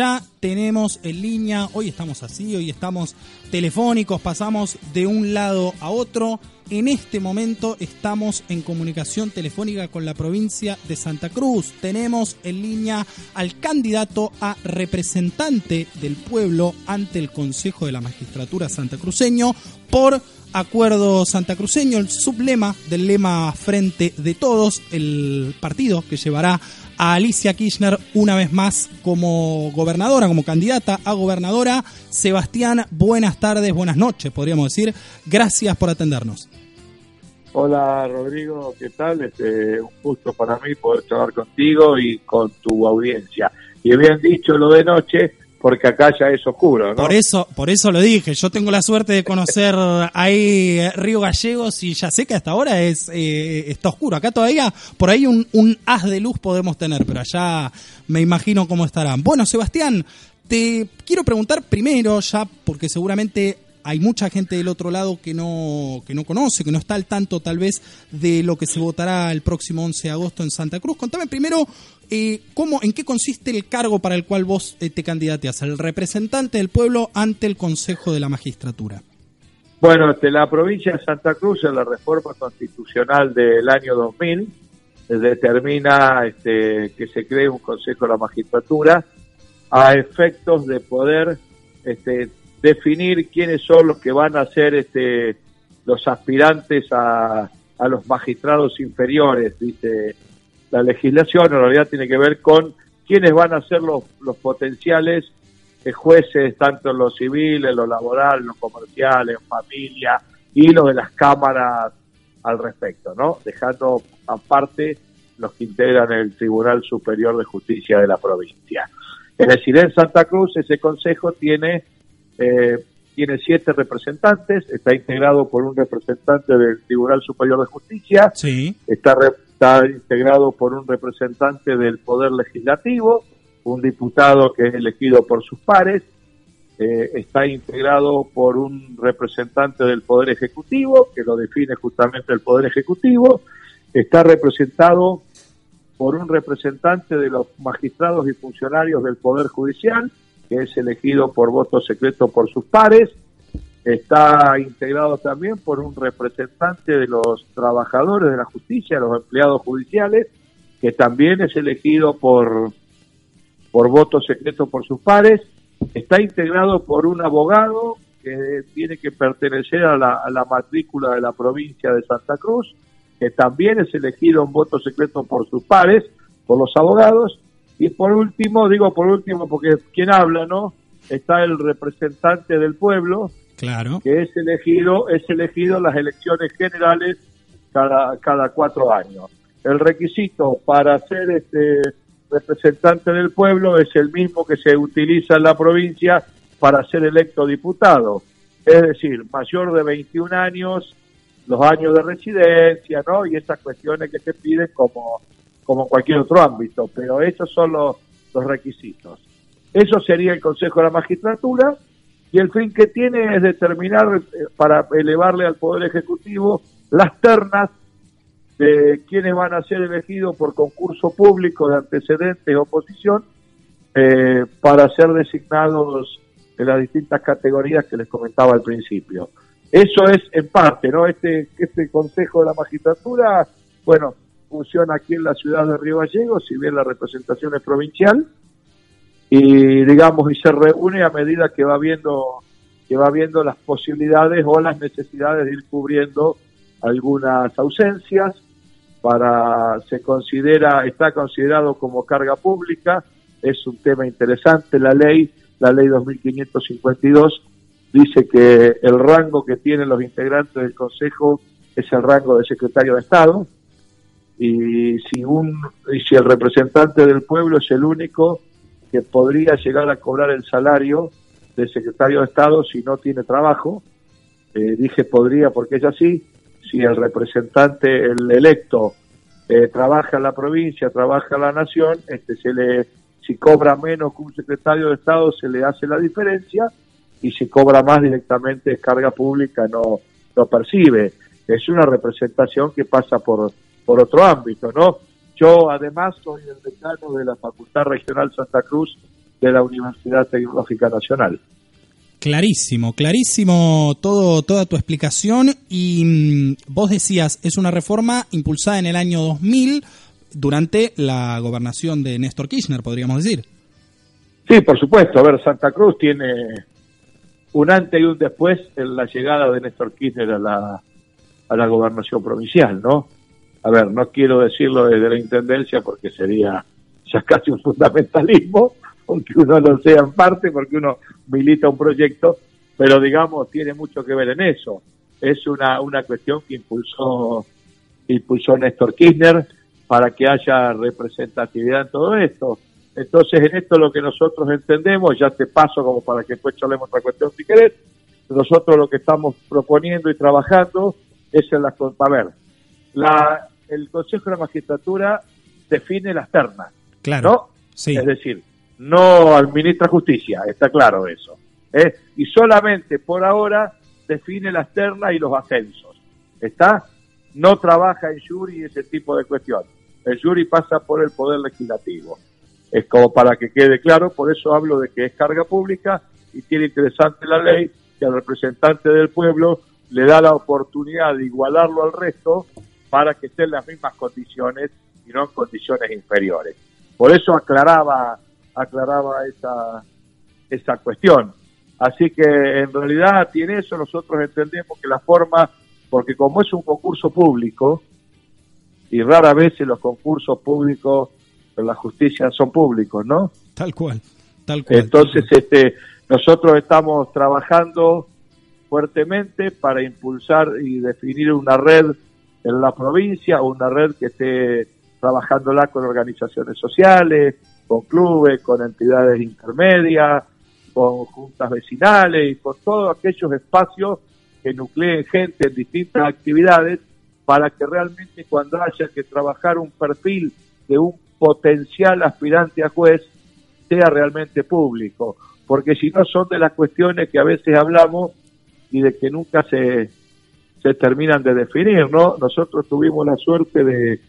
ya tenemos en línea, hoy estamos así, hoy estamos telefónicos, pasamos de un lado a otro. En este momento estamos en comunicación telefónica con la provincia de Santa Cruz. Tenemos en línea al candidato a representante del pueblo ante el Consejo de la Magistratura santacruceño por Acuerdo Santacruceño, el sublema del lema Frente de Todos, el partido que llevará a Alicia Kirchner una vez más como gobernadora, como candidata a gobernadora. Sebastián, buenas tardes, buenas noches, podríamos decir. Gracias por atendernos. Hola Rodrigo, ¿qué tal? Este, un gusto para mí poder charlar contigo y con tu audiencia. Y bien dicho lo de noche, porque acá ya es oscuro, ¿no? Por eso, por eso lo dije. Yo tengo la suerte de conocer ahí Río Gallegos y ya sé que hasta ahora es eh, está oscuro. Acá todavía por ahí un, un haz de luz podemos tener, pero allá me imagino cómo estarán. Bueno, Sebastián, te quiero preguntar primero ya, porque seguramente hay mucha gente del otro lado que no, que no conoce, que no está al tanto tal vez de lo que se votará el próximo 11 de agosto en Santa Cruz. Contame primero eh, cómo, en qué consiste el cargo para el cual vos eh, te candidateas, el representante del pueblo ante el Consejo de la Magistratura. Bueno, este, la provincia de Santa Cruz en la reforma constitucional del año 2000 determina este, que se cree un Consejo de la Magistratura a efectos de poder este, definir quiénes son los que van a ser este, los aspirantes a, a los magistrados inferiores, dice la legislación, en realidad tiene que ver con quiénes van a ser los, los potenciales eh, jueces, tanto en lo civil, en lo laboral, en lo comercial, en familia, y los de las cámaras al respecto, ¿no? Dejando aparte los que integran el Tribunal Superior de Justicia de la provincia. Es decir, en Santa Cruz ese consejo tiene eh, tiene siete representantes, está integrado por un representante del Tribunal Superior de Justicia, Sí. está, re- está integrado por un representante del Poder Legislativo, un diputado que es elegido por sus pares, eh, está integrado por un representante del Poder Ejecutivo, que lo define justamente el Poder Ejecutivo, está representado por un representante de los magistrados y funcionarios del Poder Judicial, que es elegido por voto secreto por sus pares, está integrado también por un representante de los trabajadores de la justicia, los empleados judiciales, que también es elegido por, por voto secreto por sus pares, está integrado por un abogado que tiene que pertenecer a la, a la matrícula de la provincia de Santa Cruz, que también es elegido en voto secreto por sus pares, por los abogados, y por último, digo por último porque quien habla, ¿no? Está el representante del pueblo, Claro. que es elegido, es elegido en las elecciones generales cada, cada cuatro años. El requisito para ser este representante del pueblo es el mismo que se utiliza en la provincia para ser electo diputado. Es decir, mayor de 21 años, los años de residencia, ¿no? Y esas cuestiones que se piden como, como cualquier otro ámbito, pero esos son los, los requisitos. Eso sería el Consejo de la Magistratura y el fin que tiene es determinar eh, para elevarle al Poder Ejecutivo las ternas de quienes van a ser elegidos por concurso público de antecedentes o oposición eh, para ser designados de las distintas categorías que les comentaba al principio. Eso es en parte, ¿no? Este, este Consejo de la Magistratura, bueno, funciona aquí en la ciudad de Río Gallegos, si bien la representación es provincial, y digamos, y se reúne a medida que va viendo, que va viendo las posibilidades o las necesidades de ir cubriendo algunas ausencias, para, se considera, está considerado como carga pública, es un tema interesante la ley, la ley 2552 dice que el rango que tienen los integrantes del Consejo es el rango de secretario de Estado y si un y si el representante del pueblo es el único que podría llegar a cobrar el salario de secretario de Estado si no tiene trabajo, eh, dije podría porque es así, si el representante, el electo, eh, trabaja en la provincia, trabaja en la nación, este se le si cobra menos que un secretario de Estado se le hace la diferencia y si cobra más directamente es carga pública, no, no percibe. Es una representación que pasa por, por otro ámbito, ¿no? Yo además soy el decano de la Facultad Regional Santa Cruz de la Universidad Tecnológica Nacional. Clarísimo, clarísimo todo, toda tu explicación y mm, vos decías, es una reforma impulsada en el año 2000 durante la gobernación de Néstor Kirchner, podríamos decir. Sí, por supuesto. A ver, Santa Cruz tiene un antes y un después en la llegada de Néstor Kirchner a la, a la gobernación provincial, ¿no? A ver, no quiero decirlo desde la Intendencia porque sería ya casi un fundamentalismo, aunque uno no sea en parte, porque uno milita un proyecto, pero digamos, tiene mucho que ver en eso. Es una, una cuestión que impulsó, impulsó Néstor Kirchner para que haya representatividad en todo esto. Entonces, en esto lo que nosotros entendemos, ya te paso como para que después charlemos otra cuestión si querés, nosotros lo que estamos proponiendo y trabajando es en la... A ver, la, el Consejo de la Magistratura define las ternas, claro, ¿no? Sí. Es decir, no administra justicia, está claro eso. ¿eh? Y solamente por ahora define las ternas y los ascensos. ¿Está? No trabaja en jury ese tipo de cuestiones. El jury pasa por el Poder Legislativo. Es como para que quede claro, por eso hablo de que es carga pública y tiene interesante la ley que al representante del pueblo le da la oportunidad de igualarlo al resto para que estén en las mismas condiciones y no en condiciones inferiores. Por eso aclaraba aclaraba esa, esa cuestión. Así que en realidad tiene eso, nosotros entendemos que la forma, porque como es un concurso público, y rara vez los concursos públicos en la justicia son públicos, ¿no? Tal cual, tal cual. Entonces, este, nosotros estamos trabajando fuertemente para impulsar y definir una red en la provincia, una red que esté trabajándola con organizaciones sociales, con clubes, con entidades intermedias, con juntas vecinales y con todos aquellos espacios que nucleen gente en distintas actividades para que realmente cuando haya que trabajar un perfil de un potencial aspirante a juez sea realmente público, porque si no son de las cuestiones que a veces hablamos y de que nunca se, se terminan de definir, ¿no? Nosotros tuvimos la suerte de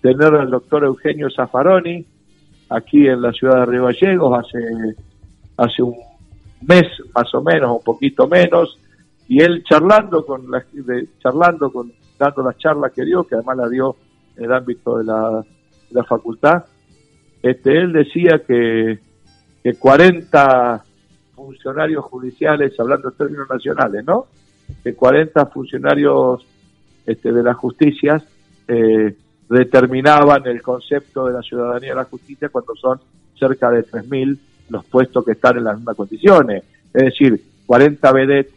tener al doctor Eugenio Zaffaroni, aquí en la ciudad de Río Gallegos hace, hace un mes más o menos, un poquito menos, y él charlando con la, charlando con, dando las charlas que dio, que además la dio en el ámbito de la, la facultad, este, él decía que, que 40 funcionarios judiciales, hablando en términos nacionales, ¿no? Que 40 funcionarios este, de la justicia eh, determinaban el concepto de la ciudadanía de la justicia cuando son cerca de 3.000 los puestos que están en las mismas condiciones. Es decir, 40 vedettes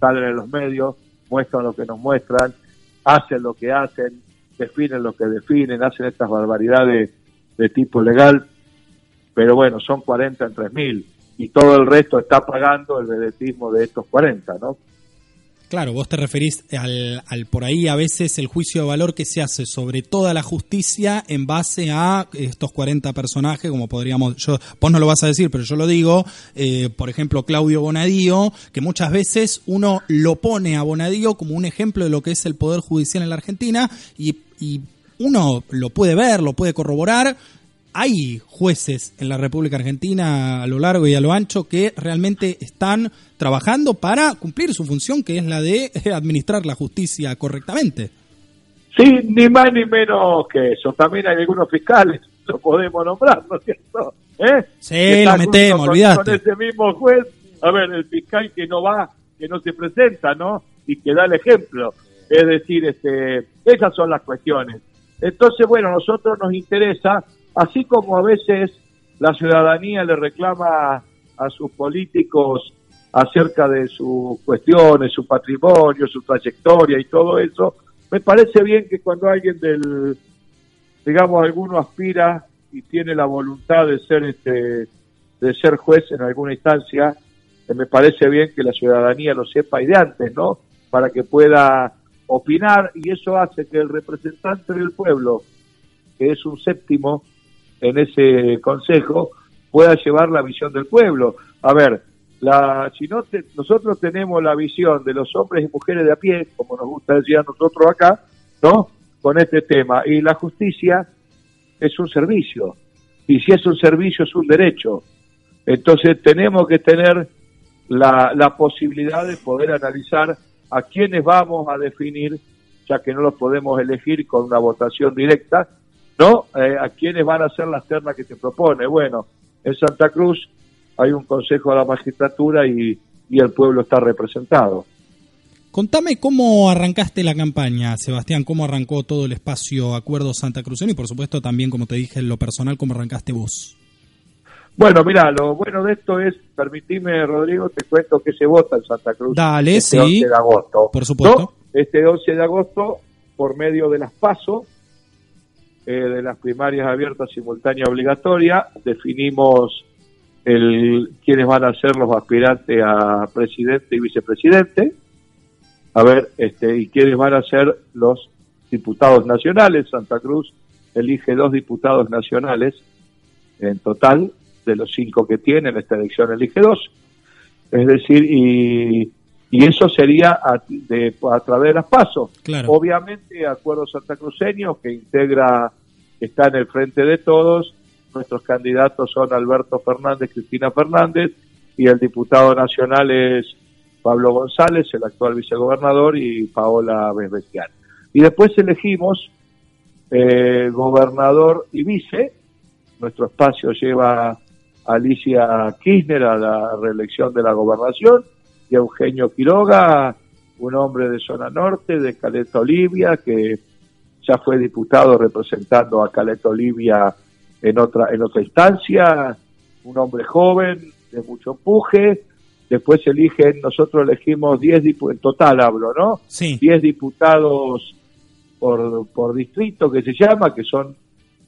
salen en los medios, muestran lo que nos muestran, hacen lo que hacen, definen lo que definen, hacen estas barbaridades de tipo legal, pero bueno, son 40 en 3.000 y todo el resto está pagando el vedetismo de estos 40, ¿no? Claro, vos te referís al, al, por ahí a veces el juicio de valor que se hace sobre toda la justicia en base a estos 40 personajes, como podríamos, yo, vos no lo vas a decir, pero yo lo digo, eh, por ejemplo, Claudio Bonadío, que muchas veces uno lo pone a Bonadío como un ejemplo de lo que es el Poder Judicial en la Argentina y, y uno lo puede ver, lo puede corroborar, hay jueces en la República Argentina a lo largo y a lo ancho que realmente están trabajando para cumplir su función, que es la de administrar la justicia correctamente. Sí, ni más ni menos que eso. También hay algunos fiscales, lo podemos nombrar, ¿no es cierto? ¿Eh? Sí, lo metemos, olvídate. Con ese mismo juez, a ver, el fiscal que no va, que no se presenta, ¿no? Y que da el ejemplo. Es decir, este, esas son las cuestiones. Entonces, bueno, a nosotros nos interesa Así como a veces la ciudadanía le reclama a sus políticos acerca de sus cuestiones, su patrimonio, su trayectoria y todo eso, me parece bien que cuando alguien del, digamos, alguno aspira y tiene la voluntad de ser este, de ser juez en alguna instancia, eh, me parece bien que la ciudadanía lo sepa y de antes, ¿no? Para que pueda opinar y eso hace que el representante del pueblo, que es un séptimo, en ese consejo pueda llevar la visión del pueblo. A ver, la, si no nosotros tenemos la visión de los hombres y mujeres de a pie, como nos gusta decir a nosotros acá, ¿no? Con este tema. Y la justicia es un servicio. Y si es un servicio, es un derecho. Entonces tenemos que tener la, la posibilidad de poder analizar a quiénes vamos a definir, ya que no los podemos elegir con una votación directa, ¿no? Eh, a quiénes van a ser las ternas que se propone. Bueno, en Santa Cruz hay un consejo de la magistratura y, y el pueblo está representado. Contame cómo arrancaste la campaña, Sebastián, cómo arrancó todo el espacio Acuerdo Santa Cruz y por supuesto también, como te dije, en lo personal, cómo arrancaste vos. Bueno, mira, lo bueno de esto es, permitime, Rodrigo, te cuento que se vota en Santa Cruz. Dale, este sí. 11 de agosto. Por supuesto. Este 11 de agosto, por medio de las PASO, eh, de las primarias abiertas simultánea obligatoria, definimos el quiénes van a ser los aspirantes a presidente y vicepresidente. A ver, este, y quiénes van a ser los diputados nacionales. Santa Cruz elige dos diputados nacionales en total de los cinco que tiene en esta elección elige dos. Es decir, y, y eso sería a, de, a través de las pasos. Claro. Obviamente, Acuerdo Santacruceño, que integra, está en el frente de todos, nuestros candidatos son Alberto Fernández, Cristina Fernández, y el diputado nacional es Pablo González, el actual vicegobernador, y Paola Besbestián. Y después elegimos eh, gobernador y vice. Nuestro espacio lleva a Alicia Kirchner a la reelección de la gobernación y Eugenio Quiroga, un hombre de zona norte, de Caleta Olivia, que ya fue diputado representando a Caleta Olivia en otra, en otra instancia, un hombre joven, de mucho empuje. Después eligen, nosotros elegimos 10 diputados, en total hablo, ¿no? Sí. 10 diputados por, por distrito, que se llama, que son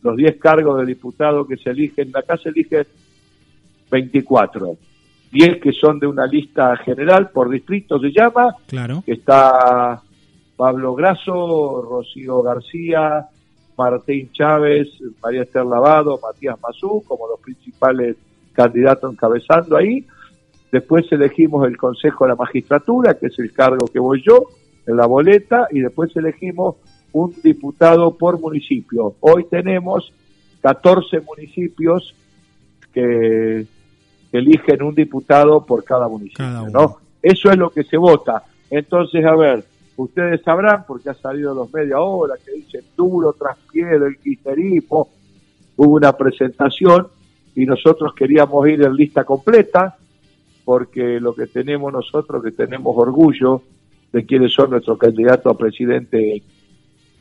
los 10 cargos de diputado que se eligen. Acá se eligen 24. 10 que son de una lista general por distrito se llama, Claro. que está Pablo Grasso, Rocío García, Martín Chávez, María Esther Lavado, Matías Mazú, como los principales candidatos encabezando ahí. Después elegimos el Consejo de la Magistratura, que es el cargo que voy yo, en la boleta, y después elegimos un diputado por municipio. Hoy tenemos 14 municipios que eligen un diputado por cada municipio, Cada. ¿no? Eso es lo que se vota. Entonces, a ver, ustedes sabrán, porque ha salido los media hora, que dicen duro tras pie del kirchnerismo, hubo una presentación y nosotros queríamos ir en lista completa, porque lo que tenemos nosotros, que tenemos orgullo de quiénes son nuestros candidatos a presidente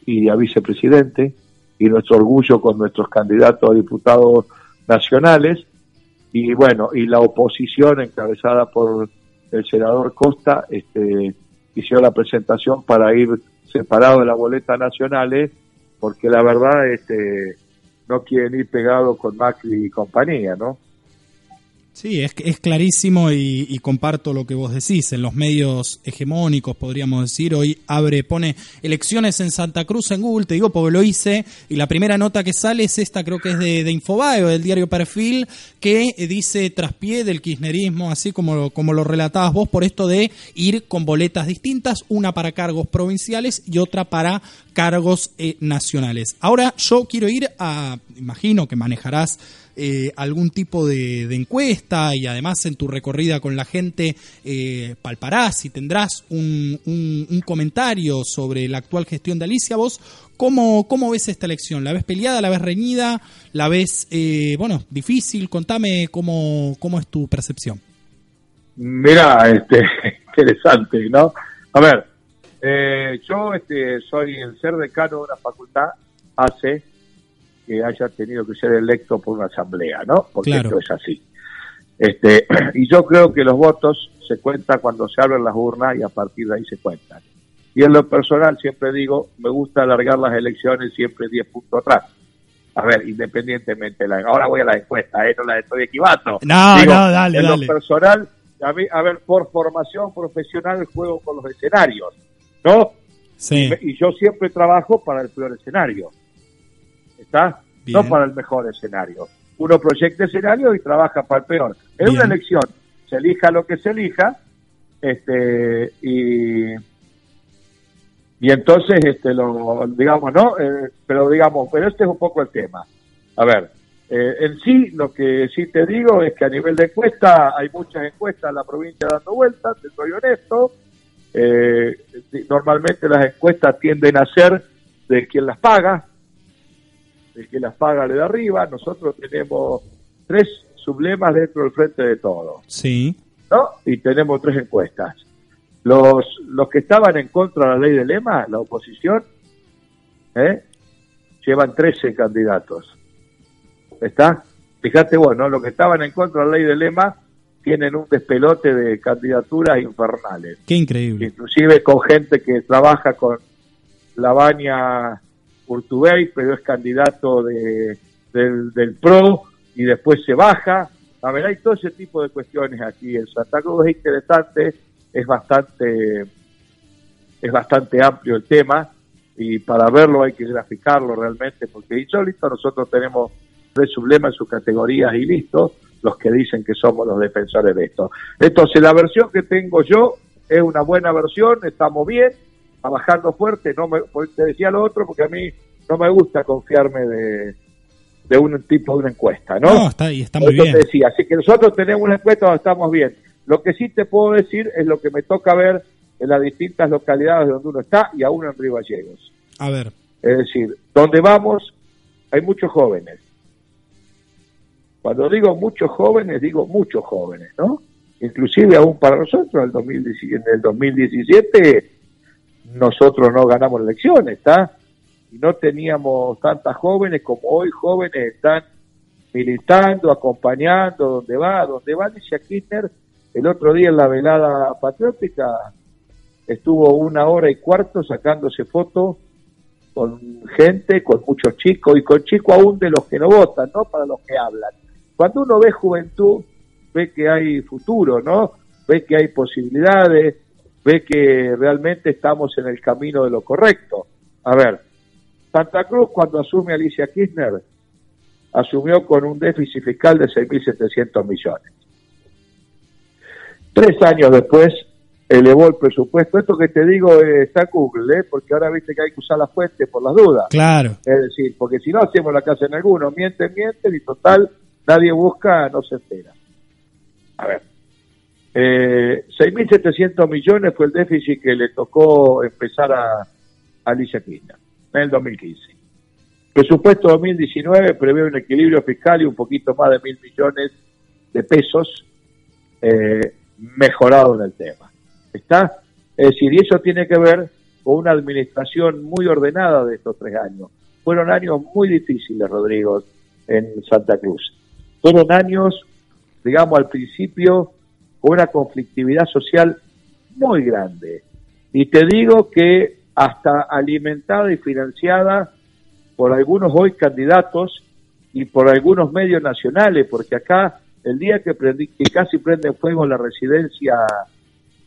y a vicepresidente, y nuestro orgullo con nuestros candidatos a diputados nacionales, y bueno, y la oposición encabezada por el senador Costa, este, hicieron la presentación para ir separado de la boleta nacionales, porque la verdad, este, no quieren ir pegados con Macri y compañía, ¿no? Sí, es, es clarísimo y, comparto lo que vos decís. En los medios hegemónicos, podríamos decir, hoy abre, pone elecciones en Santa Cruz en Google, te digo porque lo hice, y la primera nota que sale es esta, creo que es de, de Infobae o del diario Perfil, que eh, dice traspié del kirchnerismo, así como, como lo relatabas vos, por esto de ir con boletas distintas, una para cargos provinciales y otra para cargos eh, nacionales. Ahora yo quiero ir a, imagino que manejarás eh, algún tipo de, encuesta y además en tu recorrida con la gente eh, palparás y tendrás un, un- un comentario sobre la actual gestión de Alicia. ¿Vos cómo, cómo ves esta elección? ¿La ves peleada, la ves reñida, la ves, eh, bueno, difícil? Contame cómo, cómo es tu percepción. Mira, este, interesante, ¿no? A ver, eh, yo este, soy el ser decano de una facultad hace que haya tenido que ser electo por una asamblea, ¿no? Porque Claro. esto es así. Este, y yo creo que los votos se cuentan cuando se abren las urnas y a partir de ahí se cuentan. Y en lo personal siempre digo, me gusta alargar las elecciones siempre 10 puntos atrás. A ver, independientemente de la... Ahora voy a la encuesta, ¿eh? No la estoy equivando. No, Digo, no, dale, en dale. lo personal, a, mí, a ver, por formación profesional juego con los escenarios, ¿no? Sí, Y, yo siempre trabajo para el peor escenario. ¿Está? Bien. No para el mejor escenario. Uno proyecta escenario y trabaja para el peor. Bien. una elección se elija lo que se elija, este, y, y entonces, este, lo, digamos, ¿no? Eh, pero digamos, pero este es un poco el tema. A ver, Eh, en sí, lo que sí te digo es que a nivel de encuesta, hay muchas encuestas en la provincia dando vueltas, te soy honesto. Eh, normalmente las encuestas tienden a ser de quien las paga, de quien las paga de arriba. Nosotros tenemos tres sublemas dentro del frente de todo. Sí. ¿No? Y tenemos tres encuestas. Los, los que estaban en contra de la ley de lema, la oposición, ¿eh? llevan 13 candidatos. ¿Está? Fíjate vos, ¿no? Los que estaban en contra de la ley de lema tienen un despelote de candidaturas infernales. Qué increíble. Inclusive con gente que trabaja con la baña Urtubey, pero es candidato de, del, del PRO y después se baja. A ver, hay todo ese tipo de cuestiones aquí. El Santa Cruz es interesante, es bastante, es bastante amplio el tema y para verlo hay que graficarlo realmente porque insólito nosotros tenemos tres sublemas en sus categorías y listo los que dicen que somos los defensores de esto. Entonces la versión que tengo yo es una buena versión, estamos bien, trabajando fuerte, no me, te decía lo otro porque a mí no me gusta confiarme de, de un tipo de una encuesta, ¿no? No, está, y está muy bien. decía, así que nosotros tenemos una encuesta donde estamos bien. Lo que sí te puedo decir es lo que me toca ver en las distintas localidades donde uno está y aún en Río Gallegos. A ver. Es decir, donde vamos hay muchos jóvenes. Cuando digo muchos jóvenes, digo muchos jóvenes, ¿no? Inclusive aún para nosotros, en el, 2017, en el 2017 nosotros no ganamos elecciones, ¿está? Y no teníamos tantas jóvenes como hoy jóvenes están militando, acompañando, donde va, donde va Alicia Kirchner, el otro día en la velada patriótica estuvo una hora y cuarto sacándose fotos con gente, con muchos chicos y con chicos aún de los que no votan, no para los que hablan. Cuando uno ve juventud, ve que hay futuro, ¿no? Ve que hay posibilidades, ve que realmente estamos en el camino de lo correcto. A ver, Santa Cruz cuando asume Alicia Kirchner, asumió con un déficit fiscal de 6.700 millones. Tres años después elevó el presupuesto. Esto que te digo está Google, ¿eh? porque ahora viste que hay que usar la fuente por las dudas. Claro. Es decir, porque si no hacemos la casa en alguno, mienten, mienten y total, nadie busca, no se espera. A ver, eh, 6.700 millones fue el déficit que le tocó empezar a, Alicia Kirchner en el 2015. Presupuesto 2019 prevé un equilibrio fiscal y un poquito más de mil millones de pesos eh, mejorado en el tema. ¿Está? Es decir, y eso tiene que ver con una administración muy ordenada de estos tres años. Fueron años muy difíciles, Rodrigo, en Santa Cruz. Fueron años, digamos, al principio, con una conflictividad social muy grande. Y te digo que hasta alimentada y financiada por algunos hoy candidatos y por algunos medios nacionales, porque acá el día que, casi prende fuego la residencia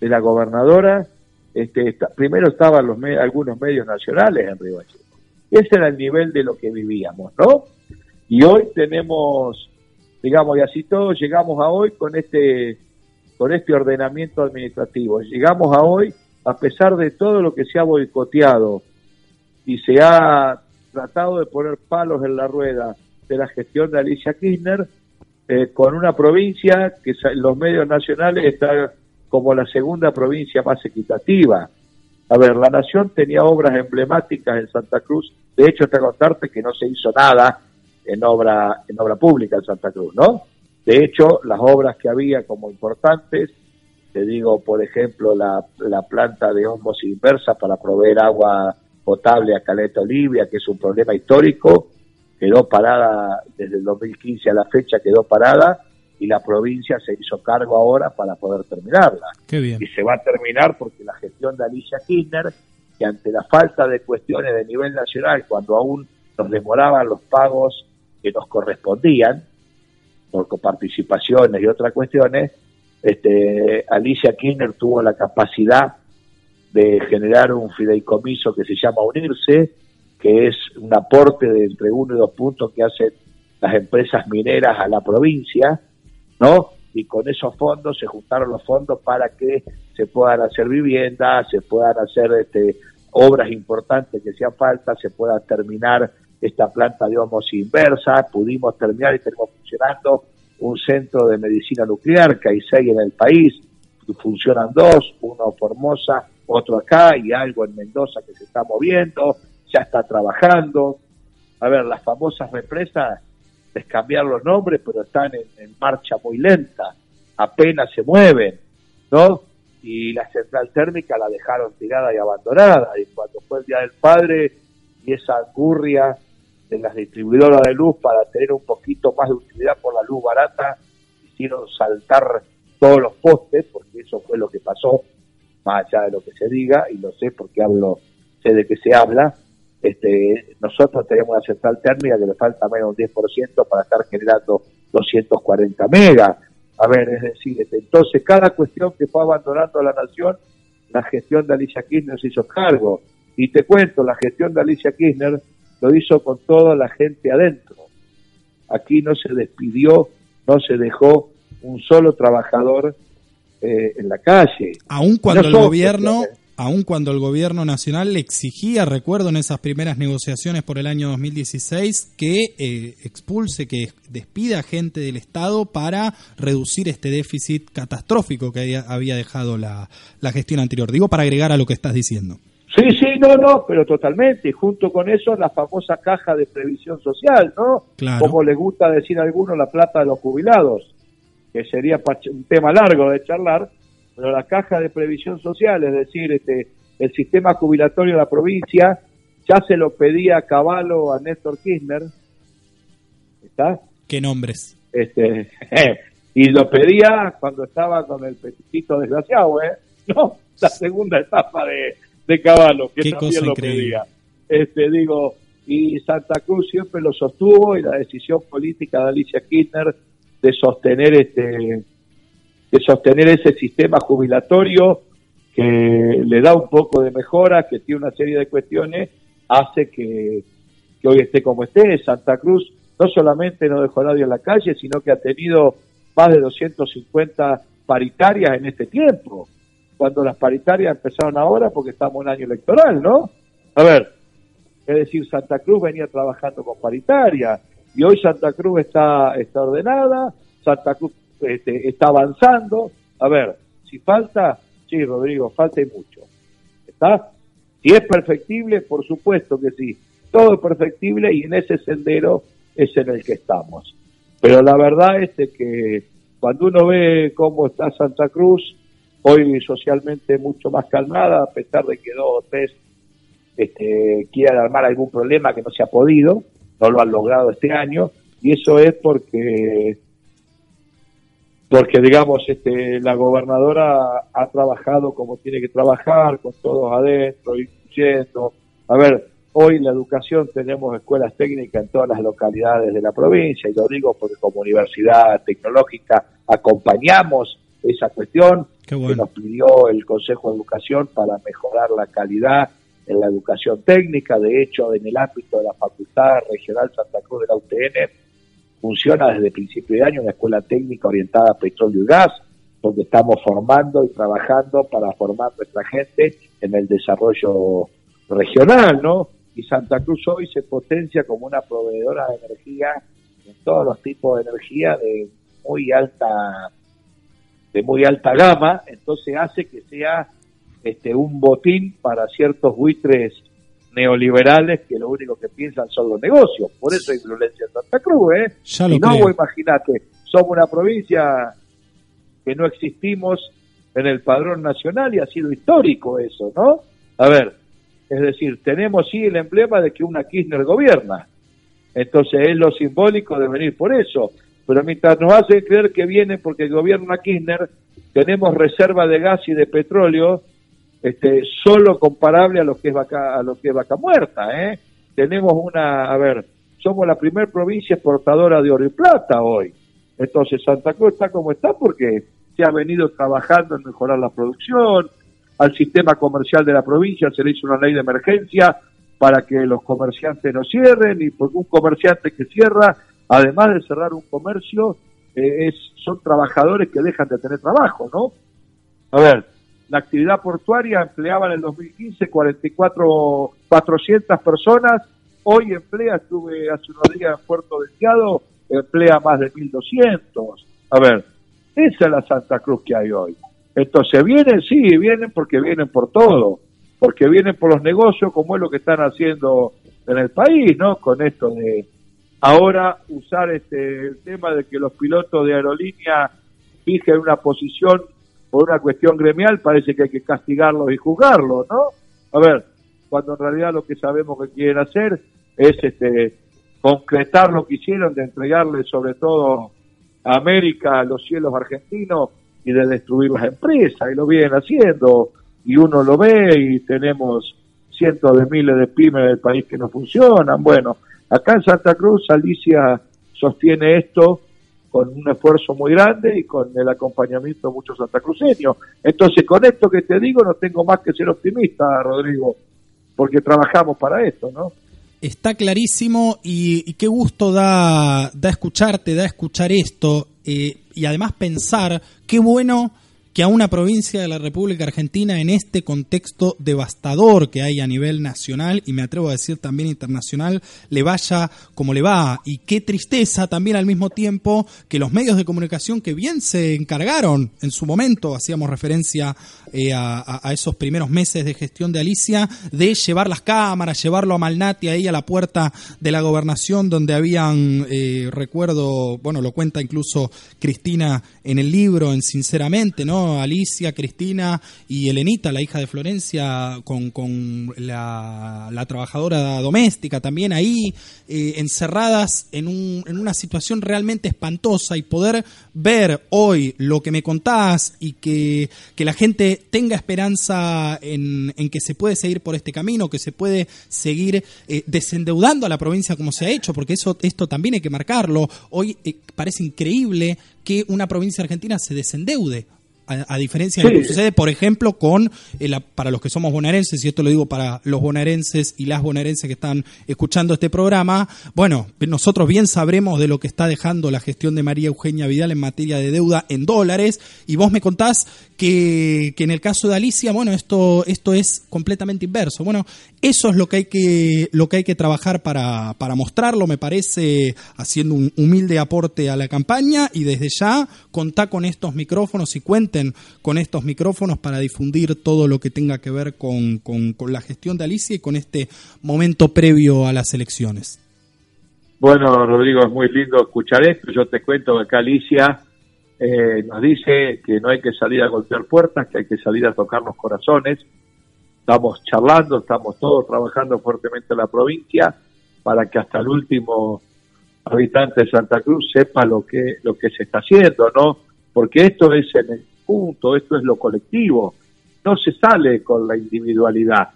de la gobernadora, este, primero estaban los algunos medios nacionales en Río Gallegos. Ese era el nivel de lo que vivíamos, ¿no? Y hoy tenemos, digamos, y así todos llegamos a hoy con este, con este ordenamiento administrativo. Llegamos a hoy, a pesar de todo lo que se ha boicoteado y se ha tratado de poner palos en la rueda de la gestión de Alicia Kirchner, eh, con una provincia que en los medios nacionales está como la segunda provincia más equitativa. A ver, la Nación tenía obras emblemáticas en Santa Cruz. De hecho, te contarte que no se hizo nada en obra, en obra pública en Santa Cruz, ¿no? De hecho, las obras que había como importantes, te digo, por ejemplo, la, la planta de Homos Inversa para proveer agua potable a Caleta Olivia, que es un problema histórico, quedó parada desde el 2015 a la fecha, quedó parada y la provincia se hizo cargo ahora para poder terminarla. Y se va a terminar porque la gestión de Alicia Kirchner, que ante la falta de cuestiones de nivel nacional, cuando aún nos demoraban los pagos que nos correspondían, por coparticipaciones y otras cuestiones, este, Alicia Kirchner tuvo la capacidad de generar un fideicomiso que se llama Unirse, que es un aporte de entre uno y dos puntos que hacen las empresas mineras a la provincia, ¿no? Y con esos fondos se juntaron los fondos para que se puedan hacer viviendas, se puedan hacer este, obras importantes que sean falta, se pueda terminar esta planta de homos inversa, pudimos terminar y tenemos funcionando un centro de medicina nuclear, que hay seis en el país, funcionan dos, uno Formosa, otro acá y algo en Mendoza que se está moviendo, ya está trabajando. A ver, las famosas represas, les cambiaron los nombres, pero están en, marcha muy lenta, apenas se mueven, ¿no? Y la central térmica la dejaron tirada y abandonada, y cuando fue el Día del Padre y esa angurria de las distribuidoras de luz para tener un poquito más de utilidad por la luz barata, hicieron saltar todos los postes, porque eso fue lo que pasó, más allá de lo que se diga, y lo sé porque hablo, sé de qué se habla, este, nosotros tenemos una central térmica que le falta menos un 10% para estar generando 240 megas. A ver, es decir, este, entonces cada cuestión que fue abandonando la nación, la gestión de Alicia Kirchner se hizo cargo. Y te cuento, la gestión de Alicia Kirchner lo hizo con toda la gente adentro. Aquí no se despidió, no se dejó un solo trabajador eh, en la calle. Aun cuando el gobierno, aun cuando el gobierno nacional le exigía, recuerdo en esas primeras negociaciones por el año 2016, que eh, expulse, que despida gente del Estado para reducir este déficit catastrófico que había, dejado la, la gestión anterior. Digo para agregar a lo que estás diciendo. Sí, sí, no, no, pero totalmente. Y junto con eso la famosa caja de previsión social, ¿no? Como le gusta decir a algunos, la plata de los jubilados que sería un tema largo de charlar, pero la caja de previsión social, es decir, este, el sistema jubilatorio de la provincia, ya se lo pedía a Caballo a Néstor Kirchner. ¿Está? ¿Qué nombres? Este, y lo pedía cuando estaba con el peticito desgraciado, ¿eh? No, la segunda etapa de, de Caballo, que también lo pedía. Este, digo, y Santa Cruz siempre lo sostuvo y la decisión política de Alicia Kirchner de sostener este de sostener ese sistema jubilatorio que le da un poco de mejora, que tiene una serie de cuestiones, hace que, hoy esté como esté. Santa Cruz no solamente no dejó a nadie en la calle, sino que ha tenido más de 250 paritarias en este tiempo, cuando las paritarias empezaron ahora porque estamos en año electoral, ¿no? A ver, es decir, Santa Cruz venía trabajando con paritarias, y hoy Santa Cruz está, está ordenada, Santa Cruz este, está avanzando. A ver, si falta, sí, Rodrigo, falta y mucho. ¿Está? Si es perfectible, por supuesto que sí. Todo es perfectible y en ese sendero es en el que estamos. Pero la verdad es que cuando uno ve cómo está Santa Cruz, hoy socialmente mucho más calmada, a pesar de que dos o tres este, quieran armar algún problema que no se ha podido, no lo han logrado este año y eso es porque porque digamos este la gobernadora ha trabajado como tiene que trabajar con todos adentro incluyendo a ver hoy en la educación tenemos escuelas técnicas en todas las localidades de la provincia y lo digo porque como universidad tecnológica acompañamos esa cuestión que nos pidió el Consejo de Educación para mejorar la calidad en la educación técnica. De hecho, en el ámbito de la Facultad Regional Santa Cruz de la UTN, funciona desde principio de año una escuela técnica orientada a petróleo y gas, donde estamos formando y trabajando para formar nuestra gente en el desarrollo regional, ¿no? Y Santa Cruz hoy se potencia como una proveedora de energía en todos los tipos de energía de muy alta de muy alta gama, entonces hace que sea este, un botín para ciertos buitres neoliberales que lo único que piensan son los negocios. Por eso hay violencia en Santa Cruz, ¿eh? y no, imagínate, somos una provincia que no existimos en el padrón nacional y ha sido histórico eso, ¿no? A ver, es decir, tenemos sí el emblema de que una Kirchner gobierna. Entonces es lo simbólico de venir por eso. Pero mientras nos hacen creer que viene porque gobierna Kirchner, tenemos reserva de gas y de petróleo este, solo comparable a lo que es vaca, a lo que es vaca muerta, ¿eh? Tenemos una, a ver, somos la primer provincia exportadora de oro y plata hoy. Entonces Santa Cruz está como está porque se ha venido trabajando en mejorar la producción, al sistema comercial de la provincia se le hizo una ley de emergencia para que los comerciantes no cierren y porque un comerciante que cierra, además de cerrar un comercio, eh, es, son trabajadores que dejan de tener trabajo, ¿no? A ver, la actividad portuaria empleaba en el 2015 44, 400 personas hoy emplea, estuve hace unos días en Puerto Deseado, emplea más de 1.200. A ver, esa es la Santa Cruz que hay hoy. Entonces, ¿vienen? Sí, vienen porque vienen por todo, porque vienen por los negocios, como es lo que están haciendo en el país, ¿no? Con esto de ahora usar este el tema de que los pilotos de aerolínea fijen una posición por una cuestión gremial, parece que hay que castigarlos y juzgarlos, ¿no? A ver, cuando en realidad lo que sabemos que quieren hacer es este concretar lo que hicieron de entregarle sobre todo a América los cielos argentinos y de destruir las empresas, y lo vienen haciendo, y uno lo ve y tenemos cientos de miles de pymes del país que no funcionan. Bueno, acá en Santa Cruz Alicia sostiene esto con un esfuerzo muy grande y con el acompañamiento de muchos santacruceños. Entonces, con esto que te digo, no tengo más que ser optimista, Rodrigo, porque trabajamos para esto, ¿no? Está clarísimo y, qué gusto da, da escucharte, da escuchar esto eh, y además pensar qué bueno que a una provincia de la República Argentina en este contexto devastador que hay a nivel nacional y me atrevo a decir también internacional le vaya como le va y qué tristeza también al mismo tiempo que los medios de comunicación que bien se encargaron en su momento, hacíamos referencia eh, a, esos primeros meses de gestión de Alicia, de llevar las cámaras, llevarlo a Malnati ahí a la puerta de la gobernación donde habían, eh, recuerdo, bueno, lo cuenta incluso Cristina en el libro, en Sinceramente, ¿no? Alicia, Cristina y Elenita, la hija de Florencia, con, la, trabajadora doméstica también ahí, eh, encerradas en, un, en una situación realmente espantosa y poder ver hoy lo que me contás y que, la gente tenga esperanza en, en, que se puede seguir por este camino, que se puede seguir eh, desendeudando a la provincia como se ha hecho, porque eso esto también hay que marcarlo. Hoy eh, parece increíble que una provincia argentina se desendeude a, diferencia de lo que sucede, por ejemplo, con, eh, para los que somos bonaerenses, y esto lo digo para los bonaerenses y las bonaerenses que están escuchando este programa, bueno, nosotros bien sabremos de lo que está dejando la gestión de María Eugenia Vidal en materia de deuda en dólares, y vos me contás que, que en el caso de Alicia, bueno, esto, esto es completamente inverso. Bueno, eso es lo que hay que, lo que, hay que trabajar para, para mostrarlo, me parece, haciendo un humilde aporte a la campaña, y desde ya contá con estos micrófonos y cuenta con estos micrófonos para difundir todo lo que tenga que ver con, la gestión de Alicia y con este momento previo a las elecciones. Bueno, Rodrigo, es muy lindo escuchar esto. Yo te cuento que acá Alicia eh, nos dice que no hay que salir a golpear puertas, que hay que salir a tocar los corazones. Estamos charlando, estamos todos trabajando fuertemente en la provincia para que hasta el último habitante de Santa Cruz sepa lo que lo que se está haciendo, ¿no? Porque esto es en el punto, esto es lo colectivo, no se sale con la individualidad.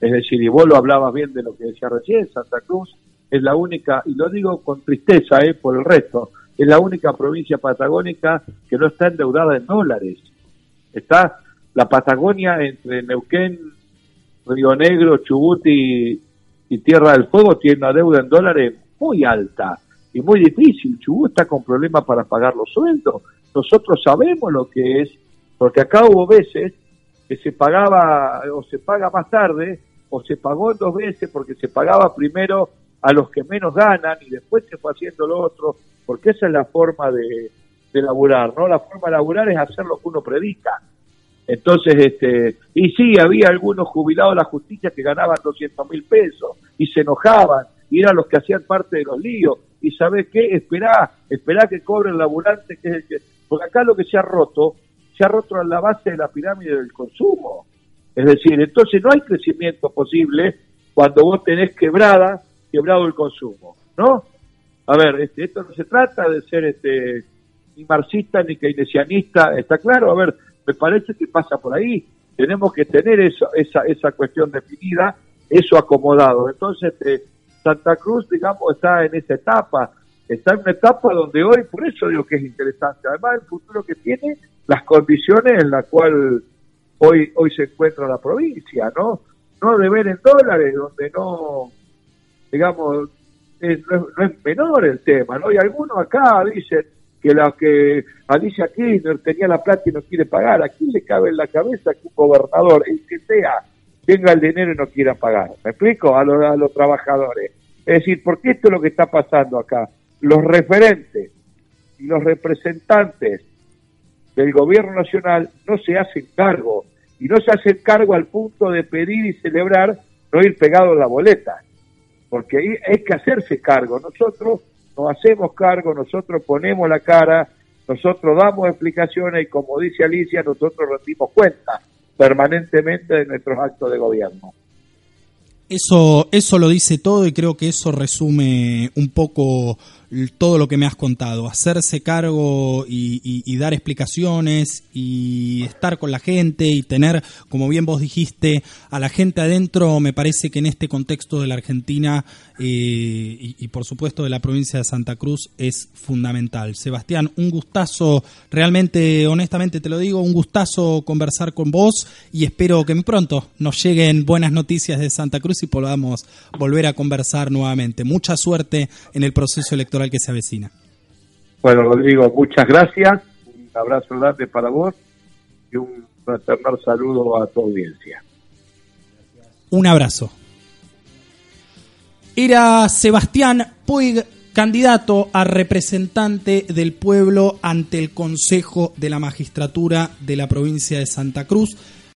Es decir, y vos lo hablabas bien de lo que decía recién, Santa Cruz es la única, y lo digo con tristeza eh, por el resto, es la única provincia patagónica que no está endeudada en dólares. Está la Patagonia entre Neuquén, Río Negro, Chubut y Tierra del Fuego tiene una deuda en dólares muy alta y muy difícil. Chubut está con problemas para pagar los sueldos nosotros sabemos lo que es, porque acá hubo veces que se pagaba o se paga más tarde o se pagó dos veces porque se pagaba primero a los que menos ganan y después se fue haciendo lo otro, porque esa es la forma de, de laburar, ¿no? La forma de laburar es hacer lo que uno predica. Entonces, este, y sí, había algunos jubilados de la justicia que ganaban 200 mil pesos y se enojaban y eran los que hacían parte de los líos. Y sabes qué, esperá, esperá que cobre el laburante, que es el que porque acá lo que se ha roto, se ha roto en la base de la pirámide del consumo. Es decir, entonces no hay crecimiento posible cuando vos tenés quebrada, quebrado el consumo, ¿no? A ver, este, esto no se trata de ser este ni marxista ni keynesianista, está claro, a ver, me parece que pasa por ahí. Tenemos que tener eso, esa, esa cuestión definida, eso acomodado. Entonces, este, Santa Cruz, digamos, está en esa etapa está en una etapa donde hoy, por eso digo que es interesante, además el futuro que tiene, las condiciones en las cuales hoy, hoy se encuentra la provincia, ¿no? No de ver en dólares, donde no, digamos, no, es, menor el tema, ¿no? Y algunos acá dicen que la que Alicia Kirchner tenía la plata y no quiere pagar, ¿a quién le cabe en la cabeza que un gobernador, el que sea, tenga el dinero y no quiera pagar? ¿Me explico? A los, a los trabajadores. Es decir, porque esto es lo que está pasando acá. Los referentes y los representantes del gobierno nacional no se hacen cargo y no se hacen cargo al punto de pedir y celebrar no ir pegado a la boleta, porque hay que hacerse cargo. Nosotros nos hacemos cargo, nosotros ponemos la cara, nosotros damos explicaciones y como dice Alicia, nosotros rendimos cuenta permanentemente de nuestros actos de gobierno. Eso, eso lo dice todo y creo que eso resume un poco todo lo que me has contado, hacerse cargo y, dar explicaciones y estar con la gente y tener, como bien vos dijiste, a la gente adentro, me parece que en este contexto de la Argentina eh, y, por supuesto de la provincia de Santa Cruz es fundamental. Sebastián, un gustazo, realmente, honestamente te lo digo, un gustazo conversar con vos y espero que muy pronto nos lleguen buenas noticias de Santa Cruz y podamos volver a conversar nuevamente. Mucha suerte en el proceso electoral que se avecina. Bueno, Rodrigo, muchas gracias. Un abrazo grande para vos y un fraternal saludo a tu audiencia. Un abrazo. Era Sebastián Puig, candidato a representante del pueblo ante el Consejo de la Magistratura de la provincia de Santa Cruz.